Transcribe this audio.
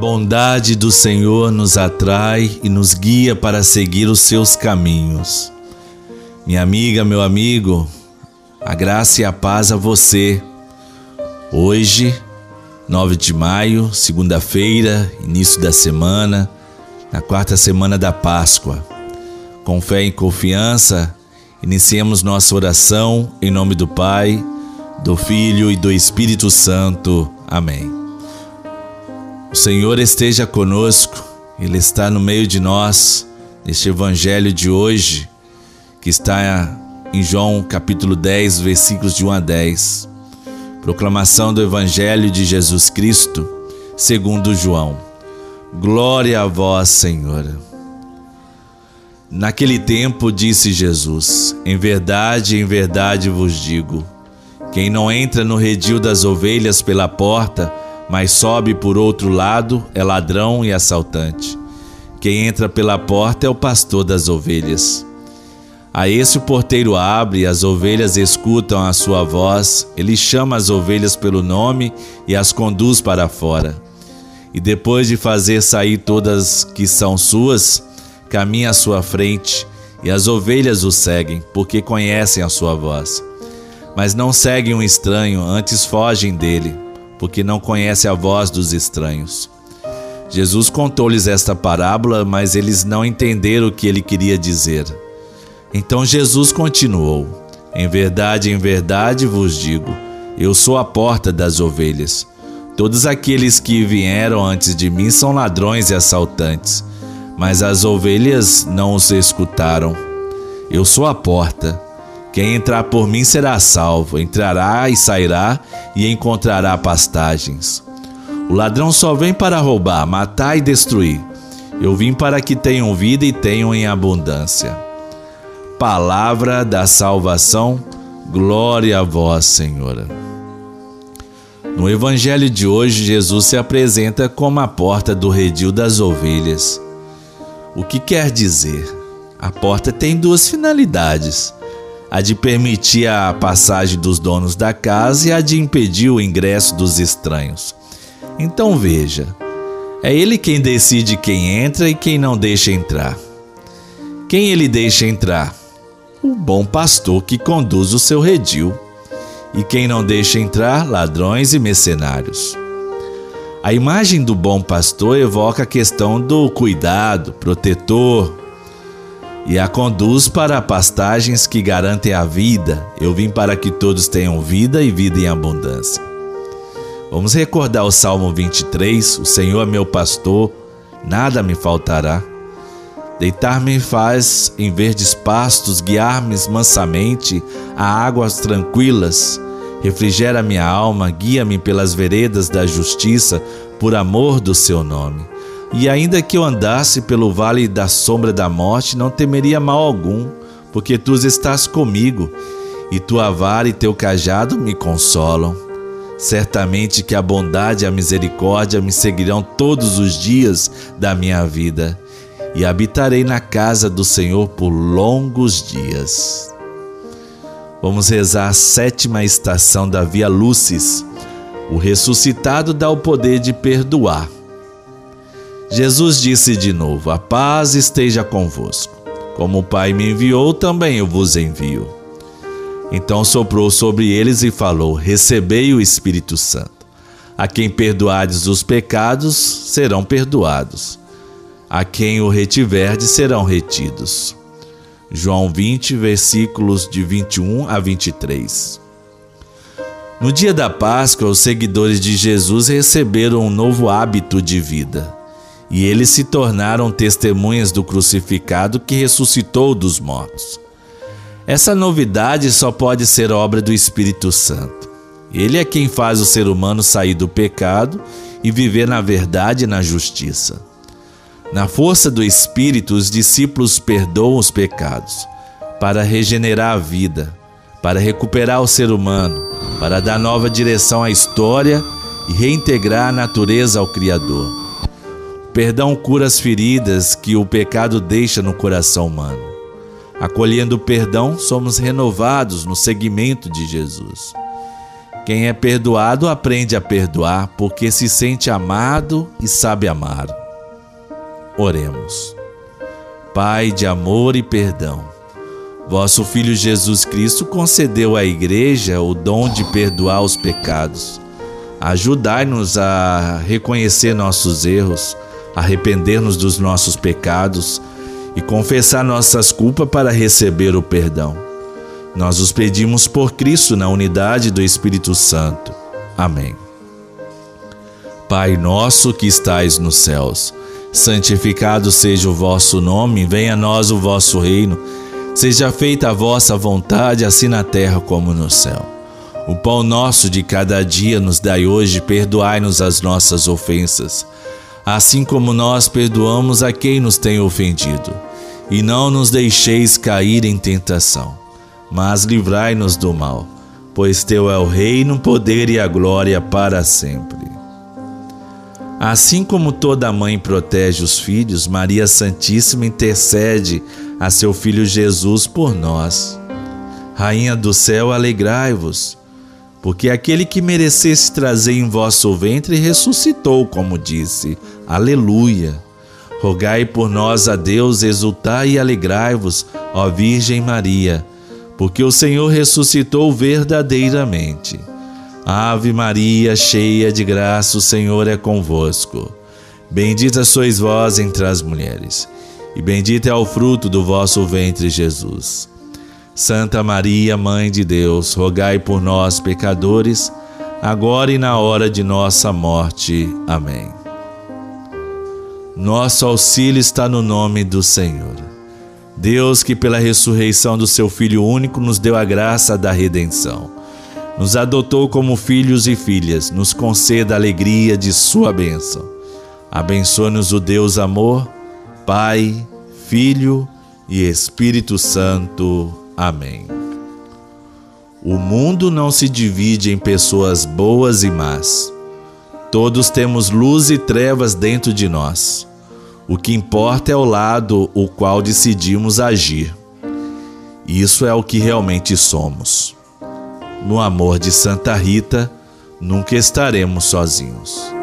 bondade do Senhor nos atrai e nos guia para seguir os seus caminhos. Minha amiga, meu amigo, a graça e a paz a você. Hoje, 9 de maio, segunda-feira, início da semana, na quarta semana da Páscoa. Com fé e confiança, iniciemos nossa oração em nome do Pai, do Filho e do Espírito Santo. Amém. O Senhor esteja conosco, Ele está no meio de nós, neste Evangelho de hoje, que está em João capítulo 10, versículos de 1 a 10. Proclamação do Evangelho de Jesus Cristo, segundo João. Glória a vós, Senhor. Naquele tempo disse Jesus: Em verdade, em verdade vos digo: quem não entra no redil das ovelhas pela porta, mas sobe por outro lado é ladrão e assaltante. Quem entra pela porta é o pastor das ovelhas. A esse o porteiro abre, as ovelhas escutam a sua voz, ele chama as ovelhas pelo nome e as conduz para fora. E depois de fazer sair todas que são suas, caminha à sua frente, e as ovelhas o seguem, porque conhecem a sua voz. Mas não seguem um estranho, antes fogem dele porque não conhece a voz dos estranhos. Jesus contou-lhes esta parábola, mas eles não entenderam o que ele queria dizer. Então Jesus continuou: Em verdade, em verdade vos digo, eu sou a porta das ovelhas. Todos aqueles que vieram antes de mim são ladrões e assaltantes, mas as ovelhas não os escutaram. Eu sou a porta. Quem entrar por mim será salvo, entrará e sairá e encontrará pastagens. O ladrão só vem para roubar, matar e destruir. Eu vim para que tenham vida e tenham em abundância. Palavra da salvação, glória a vós, Senhora. No evangelho de hoje, Jesus se apresenta como a porta do redil das ovelhas. O que quer dizer? A porta tem duas finalidades a de permitir a passagem dos donos da casa e a de impedir o ingresso dos estranhos. Então veja, é ele quem decide quem entra e quem não deixa entrar. Quem ele deixa entrar? O bom pastor que conduz o seu redil. E quem não deixa entrar? Ladrões e mercenários. A imagem do bom pastor evoca a questão do cuidado, protetor, e a conduz para pastagens que garantem a vida. Eu vim para que todos tenham vida e vida em abundância. Vamos recordar o Salmo 23: O Senhor é meu pastor, nada me faltará. Deitar-me faz em verdes pastos, guiar-me mansamente a águas tranquilas. Refrigera minha alma, guia-me pelas veredas da justiça, por amor do seu nome. E ainda que eu andasse pelo vale da sombra da morte, não temeria mal algum, porque tu estás comigo, e tua vara e teu cajado me consolam. Certamente que a bondade e a misericórdia me seguirão todos os dias da minha vida, e habitarei na casa do Senhor por longos dias. Vamos rezar a sétima estação da Via Lucis. O ressuscitado dá o poder de perdoar. Jesus disse de novo: A paz esteja convosco. Como o Pai me enviou, também eu vos envio. Então soprou sobre eles e falou: Recebei o Espírito Santo. A quem perdoardes os pecados, serão perdoados. A quem o retiverdes, serão retidos. João 20, versículos de 21 a 23. No dia da Páscoa, os seguidores de Jesus receberam um novo hábito de vida e eles se tornaram testemunhas do crucificado que ressuscitou dos mortos. Essa novidade só pode ser obra do Espírito Santo. Ele é quem faz o ser humano sair do pecado e viver na verdade e na justiça. Na força do Espírito, os discípulos perdoam os pecados para regenerar a vida, para recuperar o ser humano, para dar nova direção à história e reintegrar a natureza ao Criador. Perdão cura as feridas que o pecado deixa no coração humano. Acolhendo o perdão, somos renovados no seguimento de Jesus. Quem é perdoado aprende a perdoar porque se sente amado e sabe amar. Oremos. Pai de amor e perdão, vosso Filho Jesus Cristo concedeu à Igreja o dom de perdoar os pecados. Ajudai-nos a reconhecer nossos erros, arrepender-nos dos nossos pecados e confessar nossas culpas para receber o perdão. Nós os pedimos por Cristo na unidade do Espírito Santo. Amém. Pai nosso que estais nos céus, santificado seja o vosso nome, venha a nós o vosso reino. Seja feita a vossa vontade, assim na terra como no céu. O pão nosso de cada dia nos dai hoje, perdoai-nos as nossas ofensas, assim como nós perdoamos a quem nos tem ofendido. E não nos deixeis cair em tentação, mas livrai-nos do mal, pois teu é o reino, o poder e a glória para sempre. Assim como toda mãe protege os filhos, Maria Santíssima intercede a seu filho Jesus por nós. Rainha do céu, alegrai-vos, porque aquele que merecesse trazer em vosso ventre ressuscitou, como disse. Aleluia. Rogai por nós a Deus, exultai e alegrai-vos, ó Virgem Maria, porque o Senhor ressuscitou verdadeiramente. Ave Maria, cheia de graça, o Senhor é convosco. Bendita sois vós entre as mulheres, e bendito é o fruto do vosso ventre, Jesus. Santa Maria, Mãe de Deus, rogai por nós, pecadores, agora e na hora de nossa morte. Amém. Nosso auxílio está no nome do Senhor. Deus, que pela ressurreição do seu Filho único nos deu a graça da redenção, nos adotou como filhos e filhas, nos conceda a alegria de Sua bênção. Abençoe-nos o Deus Amor, Pai, Filho e Espírito Santo. Amém. O mundo não se divide em pessoas boas e más. Todos temos luz e trevas dentro de nós. O que importa é o lado o qual decidimos agir. Isso é o que realmente somos. No amor de Santa Rita, nunca estaremos sozinhos.